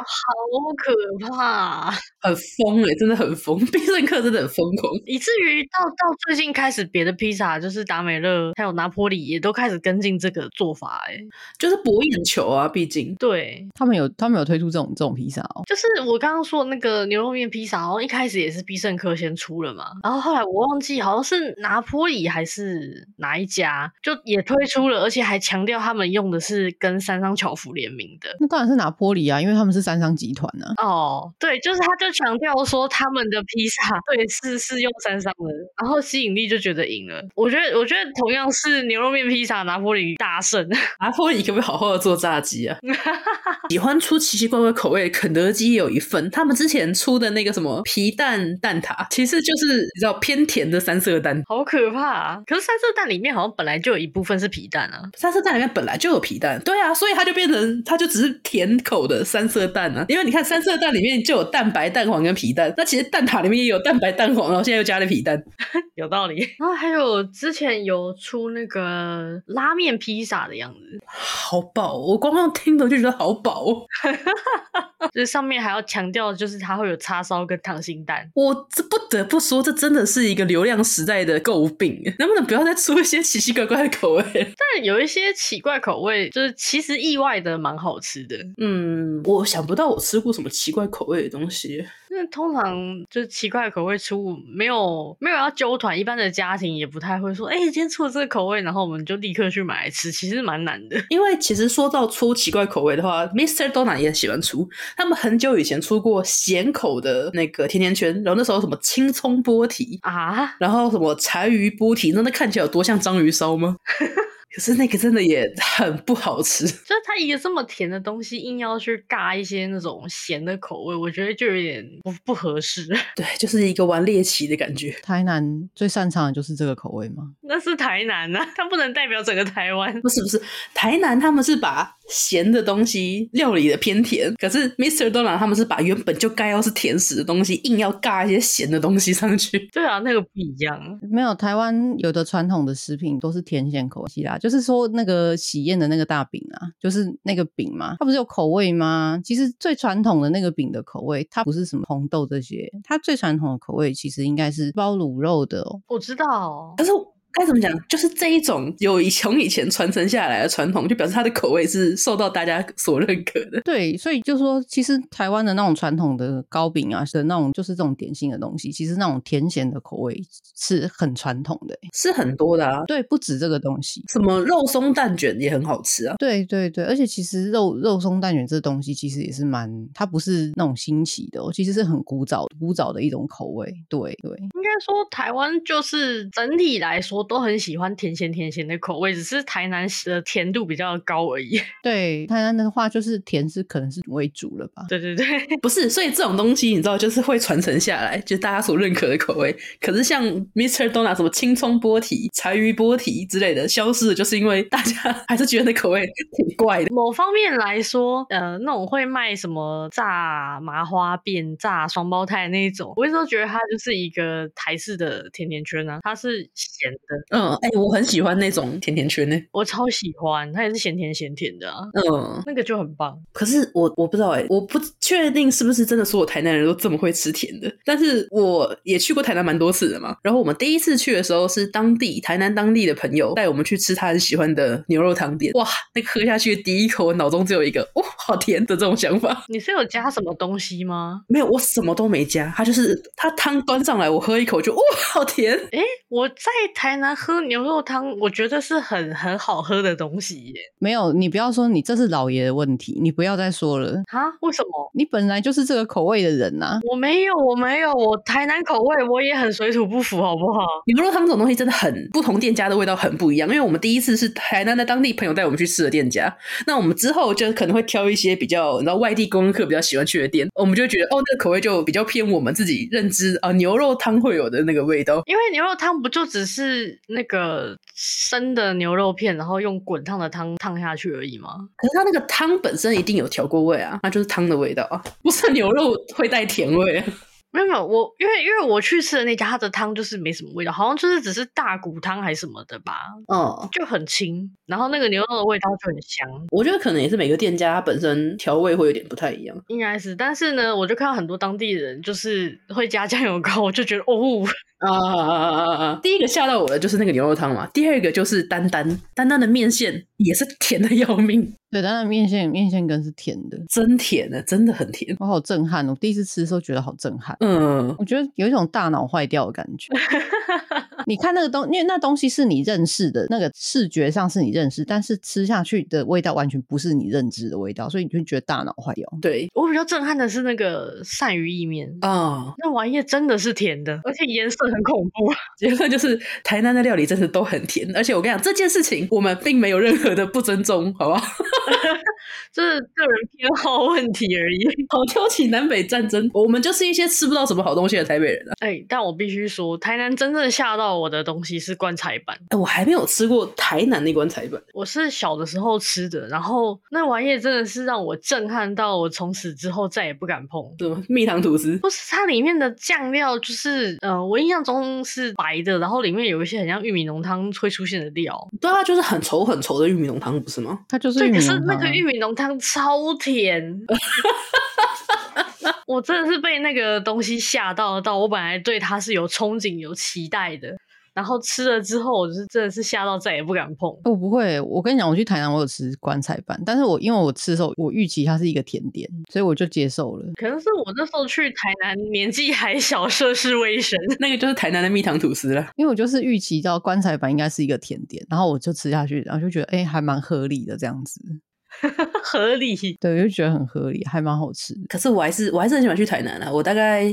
好可怕，很疯哎、欸，真的很疯。必胜客真的很疯狂，以至于到到最近开始，别的披萨就是达美乐还有拿坡里也都开始跟进这个做法哎、欸，就是博眼球啊。毕竟，对他们有他们有推出这种这种披萨哦。就是我刚刚说的那个牛肉面披萨，好像一开始也是必胜客先出了嘛，然后后来我忘记好像是拿坡里还是哪一家，就也推出了，而且还强调他们用的是跟三商巧福联名的。那当然是拿坡里啊，因为他们是。三商集团呢？哦，对，就是他，就强调说他们的披萨，对，是是用三商的，然后吸引力就觉得赢了。我觉得，我觉得同样是牛肉面披萨，拿坡里大胜。拿坡里可不可以好好的做炸鸡啊？喜欢出奇奇怪怪口味，肯德基也有一份。他们之前出的那个什么皮蛋蛋挞，其实就是比较偏甜的三色蛋，好可怕啊！可是三色蛋里面好像本来就有一部分是皮蛋啊，三色蛋里面本来就有皮蛋，对啊，所以它就变成它就只是甜口的三色蛋。啊？因为你看三色蛋里面就有蛋白、蛋黄跟皮蛋，那其实蛋挞里面也有蛋白、蛋黄，然后现在又加了皮蛋，有道理。然后还有之前有出那个拉面披萨的样子，好饱！我光光听着就觉得好饱。这 上面还要强调，就是它会有叉烧跟溏心蛋。我这不得不说，这真的是一个流量时代的诟病。能不能不要再出一些奇奇怪怪的口味？但有一些奇怪口味，就是其实意外的蛮好吃的。嗯，我想不到我吃过什么奇怪口味的东西。那通常就是奇怪的口味出，没有没有要揪团，一般的家庭也不太会说，哎、欸，今天出了这个口味，然后我们就立刻去买来吃，其实蛮难的。因为其实说到出奇怪口味的话，Mr. Donut 也喜欢出。他们很久以前出过咸口的那个甜甜圈，然后那时候什么青葱波提啊，然后什么柴鱼波提，那那看起来有多像章鱼烧吗？可是那个真的也 很不好吃，就是它一个这么甜的东西，硬要去尬一些那种咸的口味，我觉得就有点不不合适。对，就是一个玩猎奇的感觉。台南最擅长的就是这个口味吗？那是台南啊，它不能代表整个台湾。不是不是，台南他们是把咸的东西料理的偏甜，可是 Mr. Donut 他们是把原本就该要是甜食的东西，硬要尬一些咸的东西上去。对啊，那个不一样。没有，台湾有的传统的食品都是甜咸口味啦。就是说，那个喜宴的那个大饼啊，就是那个饼嘛，它不是有口味吗？其实最传统的那个饼的口味，它不是什么红豆这些，它最传统的口味其实应该是包卤肉的哦。我知道，但是。该怎么讲？就是这一种有从以前传承下来的传统，就表示它的口味是受到大家所认可的。对，所以就说，其实台湾的那种传统的糕饼啊，是那种就是这种点心的东西，其实那种甜咸的口味是很传统的，是很多的啊。对，不止这个东西，什么肉松蛋卷也很好吃啊。对对对，而且其实肉肉松蛋卷这东西其实也是蛮，它不是那种新奇的，其实是很古早古早的一种口味。对对，应该说台湾就是整体来说都很喜欢甜咸甜咸的口味，只是台南的甜度比较高而已。对，台南的话就是甜是可能是为主了吧？对对对，不是，所以这种东西你知道就是会传承下来，就是大家所认可的口味。可是像 Mr. Donut 什么青葱波提、柴鱼波提之类的消失的，就是因为大家 还是觉得那口味挺怪的。某方面来说，呃，那种会卖什么炸麻花辫、炸双胞胎的那一种，我一直都觉得它就是一个台式的甜甜圈啊，它是咸的。嗯，哎、欸，我很喜欢那种甜甜圈呢、欸，我超喜欢，它也是咸甜咸甜的啊。嗯，那个就很棒。可是我我不知道哎、欸，我不确定是不是真的所有台南人都这么会吃甜的。但是我也去过台南蛮多次的嘛。然后我们第一次去的时候，是当地台南当地的朋友带我们去吃他很喜欢的牛肉汤店。哇，那个喝下去的第一口，我脑中只有一个哇，好甜的这种想法。你是有加什么东西吗？没有，我什么都没加。他就是他汤端上来，我喝一口就哇，好甜。哎，我在台南喝牛肉汤，我觉得是很很好喝的东西耶。没有，你不要说你这是老爷的问题，你不要再说了。哈？为什么？你本来就是这个口味的人呐、啊。我没有，我没有，我台南口味我也很水土不服，好不好？牛肉汤这种东西真的很不同，店家的味道很不一样。因为我们第一次是台南的当地朋友带我们去吃的店家，那我们之后就可能会挑一些比较你知道外地观光客比较喜欢去的店，我们就会觉得哦，那个口味就比较偏我们自己认知啊，牛肉汤会有的那个味道。因为牛肉汤不就只是那个生的牛肉片，然后用滚烫的汤烫下去而已吗？可是它那个汤本身一定有调过味啊，那就是汤的味道啊，不是牛肉会带甜味啊。没有没有，我因为因为我去吃的那家，它的汤就是没什么味道，好像就是只是大骨汤还是什么的吧，嗯，就很清，然后那个牛肉的味道就很香。我觉得可能也是每个店家它本身调味会有点不太一样，应该是，但是呢，我就看到很多当地人就是会加酱油膏，我就觉得哦。啊啊啊啊啊！第一个吓到我的就是那个牛肉汤嘛，第二个就是丹丹，丹丹的面线也是甜的要命。对，丹丹面线面线羹是甜的，真甜的，真的很甜。我好震撼，我第一次吃的时候觉得好震撼。嗯，我觉得有一种大脑坏掉的感觉。你看那个东，因为那东西是你认识的，那个视觉上是你认识，但是吃下去的味道完全不是你认知的味道，所以你就觉得大脑坏掉。对，我比较震撼的是那个鳝鱼意面啊，那玩意真的是甜的，而且颜色很恐怖。结论就是台南的料理真的都很甜，而且我跟你讲这件事情，我们并没有任何的不尊重，好不好？这是个人偏好问题而已。好挑起南北战争，我们就是一些吃不到什么好东西的台北人啊！哎，但我必须说，台南真正吓到我的东西是棺材板。哎，我还没有吃过台南那棺材板，我是小的时候吃的，然后那玩意真的是让我震撼到，我从此之后再也不敢碰。什么蜜糖吐司？不是，它里面的酱料就是，呃，我印象中是白的，然后里面有一些很像玉米浓汤会出现的料。对啊，就是很稠很稠的玉米浓汤，不是吗？它就是玉米浓汤。可是那个玉米浓汤 超甜。我真的是被那个东西吓到，到我本来对它是有憧憬、有期待的，然后吃了之后，我就是真的是吓到，再也不敢碰。我不会，我跟你讲，我去台南，我有吃棺材板，但是我因为我吃的时候，我预期它是一个甜点，所以我就接受了。可能是我那时候去台南年纪还小，涉世未深，那个就是台南的蜜糖吐司了。因为我就是预期到棺材板应该是一个甜点，然后我就吃下去，然后就觉得哎、欸，还蛮合理的这样子。合理，对，我就觉得很合理，还蛮好吃。可是我还是我还是很喜欢去台南啊！我大概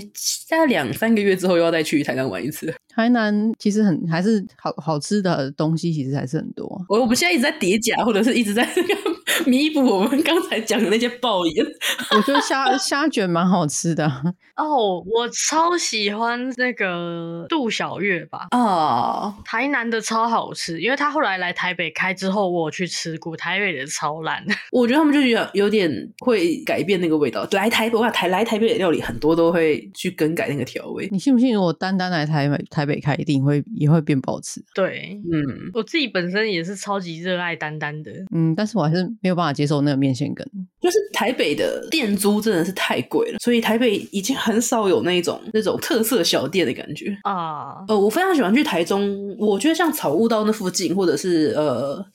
大概两三个月之后又要再去台南玩一次。台南其实很还是好好吃的东西，其实还是很多。我我们现在一直在叠甲，或者是一直在那 个弥补我们刚才讲的那些爆言。我觉得虾虾卷蛮好吃的 哦，oh, 我超喜欢那个杜小月吧。哦，oh. 台南的超好吃，因为他后来来台北开之后，我去吃过，台北的超烂。我觉得他们就有有点会改变那个味道。来台北，我台来台北的料理很多都会去更改那个调味。你信不信？如果单单来台北台北开，一定会也会变不好吃。对，嗯，我自己本身也是超级热爱丹丹的，嗯，但是我还是没有办法接受那个面线羹。就是台北的店租真的是太贵了，所以台北已经很少有那种那种特色小店的感觉啊。呃，我非常喜欢去台中，我觉得像草悟道那附近，或者是呃。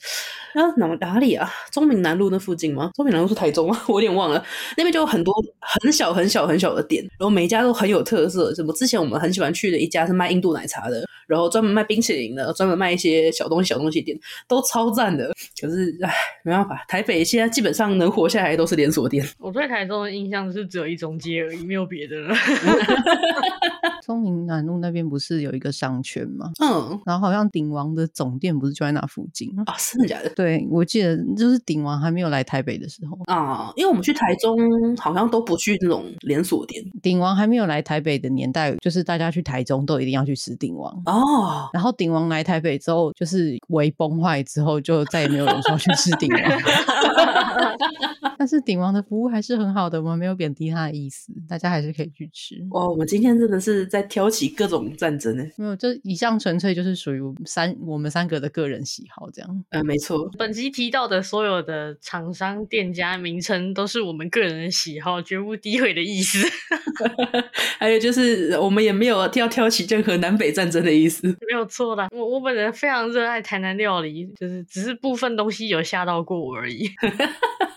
啊，哪哪里啊？中明南路那附近吗？中明南路是台中吗？我有点忘了。那边就有很多很小很小很小的店，然后每一家都很有特色。什么之前我们很喜欢去的一家是卖印度奶茶的，然后专门卖冰淇淋的，专门卖一些小东西小东西店，都超赞的。可是唉，没办法，台北现在基本上能活下来都是连锁店。我对台中的印象是只有一中街而已，没有别的了。中明南路那边不是有一个商圈吗？嗯，然后好像鼎王的总店不是就在那附近啊？是真的假的？对，我记得就是鼎王还没有来台北的时候啊，因为我们去台中好像都不去那种连锁店。鼎王还没有来台北的年代，就是大家去台中都一定要去吃鼎王哦。然后鼎王来台北之后，就是微崩坏之后，就再也没有人说去吃鼎王。但是鼎王的服务还是很好的，我们没有贬低他的意思，大家还是可以去吃。哇，我们今天真的是在挑起各种战争呢。没有，这以上纯粹就是属于三我们三个的个人喜好，这样。嗯、呃，没错。本集提到的所有的厂商店家名称都是我们个人的喜好，绝无诋毁的意思。还有就是，我们也没有要挑起任何南北战争的意思，没有错啦。我我本人非常热爱台南料理，就是只是部分东西有吓到过我而已。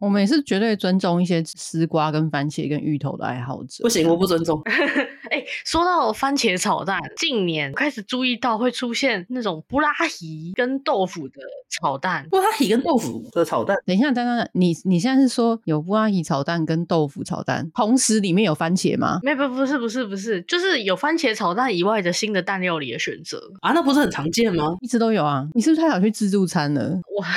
我们也是绝对尊重一些丝瓜、跟番茄、跟芋头的爱好者。不行，我不尊重。哎、欸，说到番茄炒蛋，近年开始注意到会出现那种布拉提跟豆腐的炒蛋。布拉提跟豆腐的炒蛋？等一下，等等，你你现在是说有布拉提炒蛋跟豆腐炒蛋，同时里面有番茄吗？没，不，不是，不是，不是，就是有番茄炒蛋以外的新的蛋料理的选择啊？那不是很常见吗？一直都有啊。你是不是太想去自助餐了？哇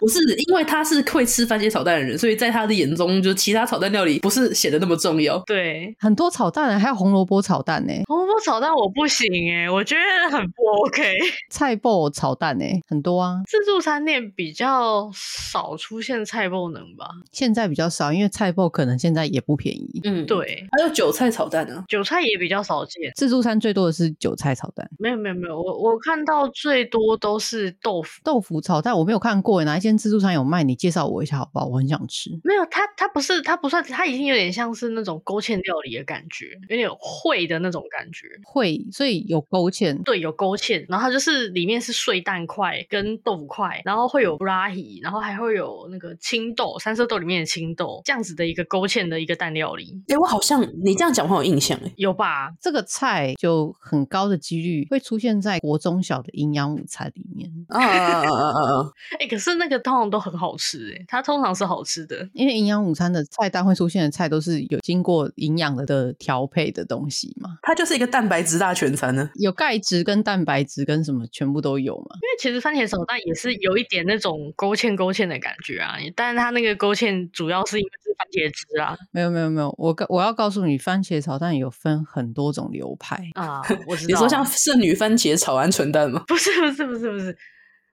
不是，因为他是会吃番茄炒蛋的人，所以在他的眼中，就其他炒蛋料理不是显得那么重要。对，很多炒蛋还有红萝卜炒蛋呢。红萝卜炒蛋我不行哎，我觉得很不 OK。菜爆炒蛋呢，很多啊。自助餐店比较少出现菜爆能吧？现在比较少，因为菜爆可能现在也不便宜。嗯，对。还有韭菜炒蛋呢，韭菜也比较少见。自助餐最多的是韭菜炒蛋。没有没有没有，我我看到最多都是豆腐。豆腐炒蛋我没有看过，哪一间自助餐有卖？你介绍我一下好不好？我很想吃。没有，它它不是，它不算，它已经有点像是那种勾芡料理的感觉，有点烩的那种感觉。会，所以有勾芡，对，有勾芡，然后它就是里面是碎蛋块跟豆腐块，然后会有布拉提，然后还会有那个青豆，三色豆里面的青豆，这样子的一个勾芡的一个蛋料理。哎，我好像你这样讲，我有印象哎，有吧？这个菜就很高的几率会出现在国中小的营养午餐里面。啊啊啊啊啊！哎，可是那个通常都很好吃哎，它通常是好吃的，因为营养午餐的菜单会出现的菜都是有经过营养的的调配的东西嘛，它就是一个蛋白质大全餐呢，有钙质跟蛋白质跟什么全部都有嘛。因为其实番茄炒蛋也是有一点那种勾芡勾芡的感觉啊，但是它那个勾芡主要是因为是番茄汁啊。没有没有没有，我告我要告诉你，番茄炒蛋有分很多种流派啊。我知道，你说像圣女番茄炒鹌鹑蛋吗？不是不是不是不是。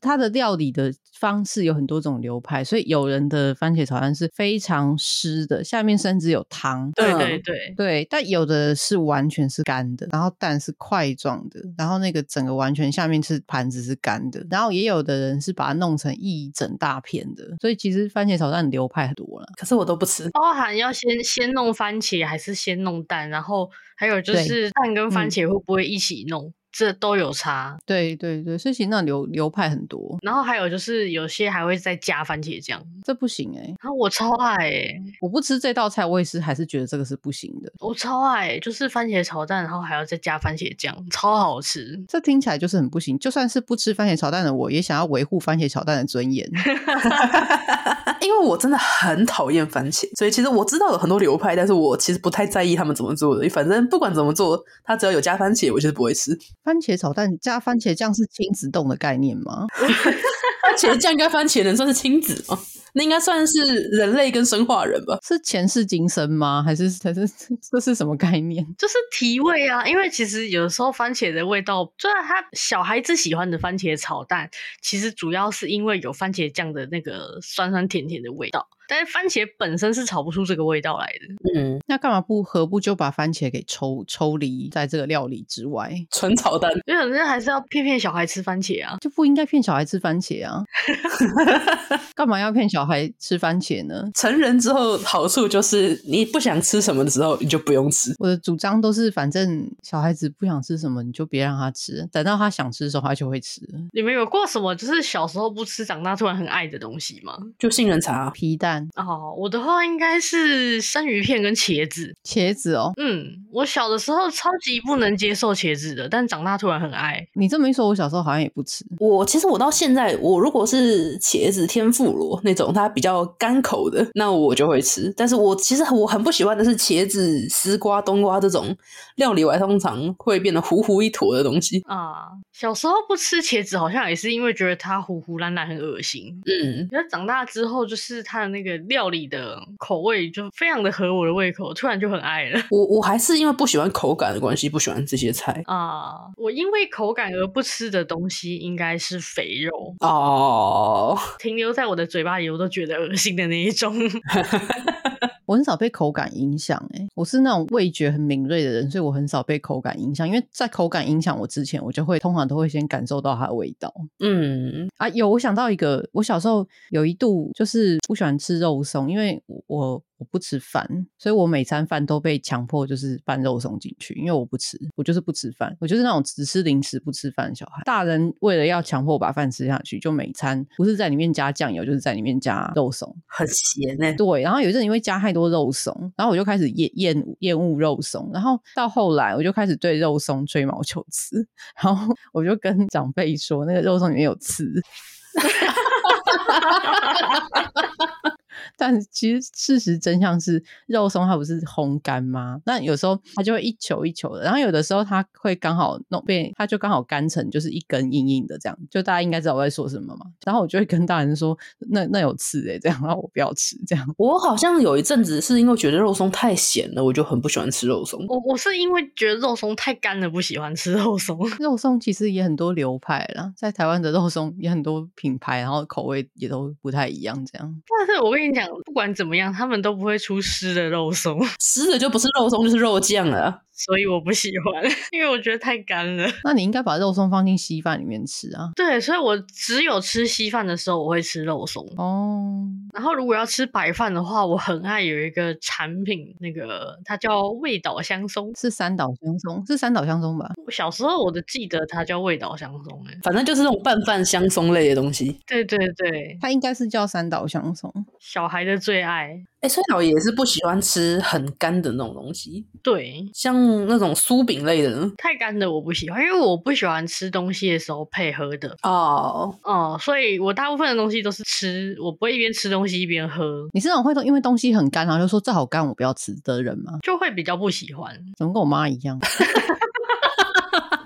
它的料理的方式有很多种流派，所以有人的番茄炒蛋是非常湿的，下面甚至有汤。对对对对，但有的是完全是干的，然后蛋是块状的，然后那个整个完全下面是盘子是干的，然后也有的人是把它弄成一整大片的，所以其实番茄炒蛋流派很多了。可是我都不吃，包含要先先弄番茄还是先弄蛋，然后还有就是蛋跟番茄会不会一起弄？这都有差，对对对，所以其实那流流派很多，然后还有就是有些还会再加番茄酱，这不行哎、欸，啊我超爱哎、欸，我不吃这道菜，我也是还是觉得这个是不行的，我超爱、欸，就是番茄炒蛋，然后还要再加番茄酱，超好吃，这听起来就是很不行，就算是不吃番茄炒蛋的我，也想要维护番茄炒蛋的尊严，因为我真的很讨厌番茄，所以其实我知道有很多流派，但是我其实不太在意他们怎么做的，反正不管怎么做，它只要有加番茄，我就是不会吃。番茄炒蛋加番茄酱是亲子冻的概念吗？番茄酱加番茄能算是亲子吗？那应该算是人类跟生化人吧？是前世今生吗？还是还是这是什么概念？就是提味啊！因为其实有时候番茄的味道，虽然他小孩子喜欢的番茄炒蛋，其实主要是因为有番茄酱的那个酸酸甜甜的味道。但是番茄本身是炒不出这个味道来的。嗯，那干嘛不何不就把番茄给抽抽离在这个料理之外？纯炒蛋，因为有人还是要骗骗小孩吃番茄啊，就不应该骗小孩吃番茄啊。干嘛要骗小孩吃番茄呢？成人之后好处就是你不想吃什么的时候，你就不用吃。我的主张都是，反正小孩子不想吃什么，你就别让他吃，等到他想吃的时候，他就会吃。你们有过什么就是小时候不吃，长大突然很爱的东西吗？就杏仁茶、皮蛋哦，我的话应该是生鱼片跟茄子。茄子哦，嗯，我小的时候超级不能接受茄子的，但长大突然很爱。你这么一说，我小时候好像也不吃。我其实我到现在，我如果是茄子天妇罗那种它比较干口的，那我就会吃。但是我其实我很不喜欢的是茄子、丝瓜、冬瓜这种料理完通常会变得糊糊一坨的东西啊。小时候不吃茄子，好像也是因为觉得它糊糊烂烂很恶心。嗯，那长大之后，就是它的那个料理的口味就非常的合我的胃口，突然就很爱了。我我还是因为不喜欢口感的关系，不喜欢这些菜啊。我因为口感而不吃的东西，应该是肥肉哦，停留在我的嘴巴里，我都觉得恶心的那一种。我很少被口感影响，哎，我是那种味觉很敏锐的人，所以我很少被口感影响。因为在口感影响我之前，我就会通常都会先感受到它的味道。嗯啊，有我想到一个，我小时候有一度就是不喜欢吃肉松，因为我。我不吃饭，所以我每餐饭都被强迫就是拌肉松进去，因为我不吃，我就是不吃饭，我就是那种只吃零食不吃饭的小孩。大人为了要强迫我把饭吃下去，就每餐不是在里面加酱油，就是在里面加肉松，很咸呢、欸。对，然后有一阵因为加太多肉松，然后我就开始厌厌厌恶肉松，然后到后来我就开始对肉松吹毛求疵，然后我就跟长辈说，那个肉松里面有刺。但其实事实真相是，肉松它不是烘干吗？那有时候它就会一球一球的，然后有的时候它会刚好弄变，它就刚好干成就是一根硬硬的这样。就大家应该知道我在说什么嘛。然后我就会跟大人说，那那有刺诶、欸、这样，然后我不要吃这样。我好像有一阵子是因为觉得肉松太咸了，我就很不喜欢吃肉松。我我是因为觉得肉松太干了，不喜欢吃肉松。肉松其实也很多流派啦，在台湾的肉松也很多品牌，然后口味也都不太一样这样。但是我跟你讲。不管怎么样，他们都不会出湿的肉松，湿的就不是肉松，就是肉酱了。所以我不喜欢，因为我觉得太干了。那你应该把肉松放进稀饭里面吃啊。对，所以我只有吃稀饭的时候我会吃肉松哦。然后如果要吃白饭的话，我很爱有一个产品，那个它叫味岛香松，是三岛香松，是三岛香松吧？我小时候我都记得它叫味道香松，哎，反正就是那种拌饭香松类的东西。对对对，它应该是叫三岛香松，小孩的最爱。哎，所以我也是不喜欢吃很干的那种东西。对，像那种酥饼类的，太干的我不喜欢，因为我不喜欢吃东西的时候配喝的。哦哦，所以我大部分的东西都是吃，我不会一边吃东西一边喝。你是那种会因为东西很干，然后就说这好干，我不要吃的人吗？就会比较不喜欢，怎么跟我妈一样？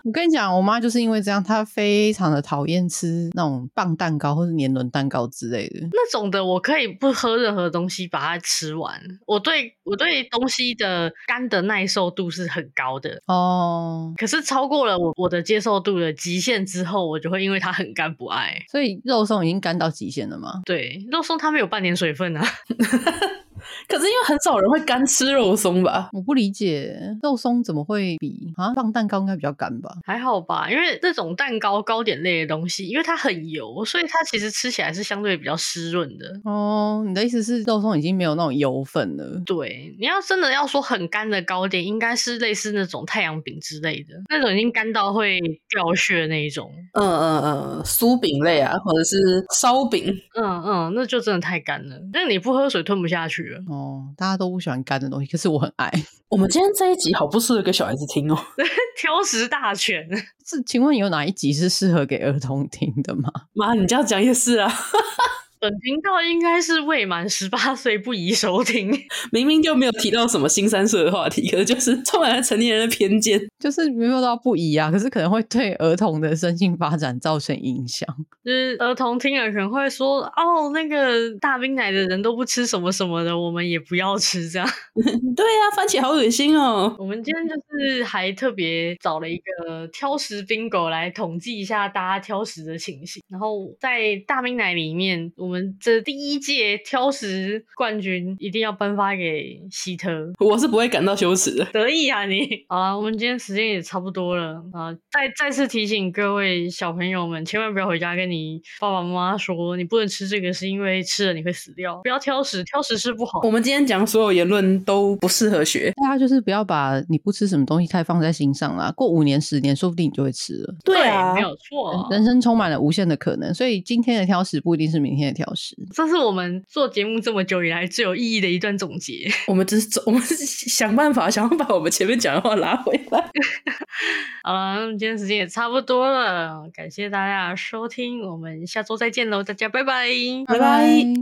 我跟你讲，我妈就是因为这样，她非常的讨厌吃那种棒蛋糕或是年轮蛋糕之类的那种的。我可以不喝任何东西把它吃完。我对我对东西的干的耐受度是很高的哦。可是超过了我我的接受度的极限之后，我就会因为它很干不爱。所以肉松已经干到极限了吗？对，肉松它没有半点水分啊。可是因为很少人会干吃肉松吧？我不理解肉松怎么会比啊放蛋糕应该比较干吧？还好吧，因为这种蛋糕糕点类的东西，因为它很油，所以它其实吃起来是相对比较湿润的。哦，你的意思是肉松已经没有那种油分了？对，你要真的要说很干的糕点，应该是类似那种太阳饼之类的，那种已经干到会掉屑那一种。嗯嗯嗯，酥饼类啊，或者是烧饼。嗯嗯，那就真的太干了，那你不喝水吞不下去了。哦，大家都不喜欢干的东西，可是我很爱。我们今天这一集好不适合给小孩子听哦，挑食大全。是，请问有哪一集是适合给儿童听的吗？妈，你这样讲也是啊。本频道应该是未满十八岁不宜收听，明明就没有提到什么新三色的话题，可是就是充满了成年人的偏见，就是没有到不宜啊，可是可能会对儿童的身心发展造成影响。就是儿童听了可能会说：“哦，那个大冰奶的人都不吃什么什么的，我们也不要吃这样。”对啊，番茄好恶心哦。我们今天就是还特别找了一个挑食 bingo 来统计一下大家挑食的情形，然后在大冰奶里面。们这第一届挑食冠军一定要颁发给希特。我是不会感到羞耻的，得意啊你！好啊，我们今天时间也差不多了啊，再再次提醒各位小朋友们，千万不要回家跟你爸爸妈妈说，你不能吃这个，是因为吃了你会死掉。不要挑食，挑食是不好。我们今天讲所有言论都不适合学，大家就是不要把你不吃什么东西太放在心上啦。过五年、十年，说不定你就会吃了。对啊，没有错，人生充满了无限的可能，所以今天的挑食不一定是明天的挑食。这是我们做节目这么久以来最有意义的一段总结。我们只是 我们是想办法，想要把我们前面讲的话拉回来。好了，那么今天时间也差不多了，感谢大家收听，我们下周再见喽，大家拜拜，拜拜。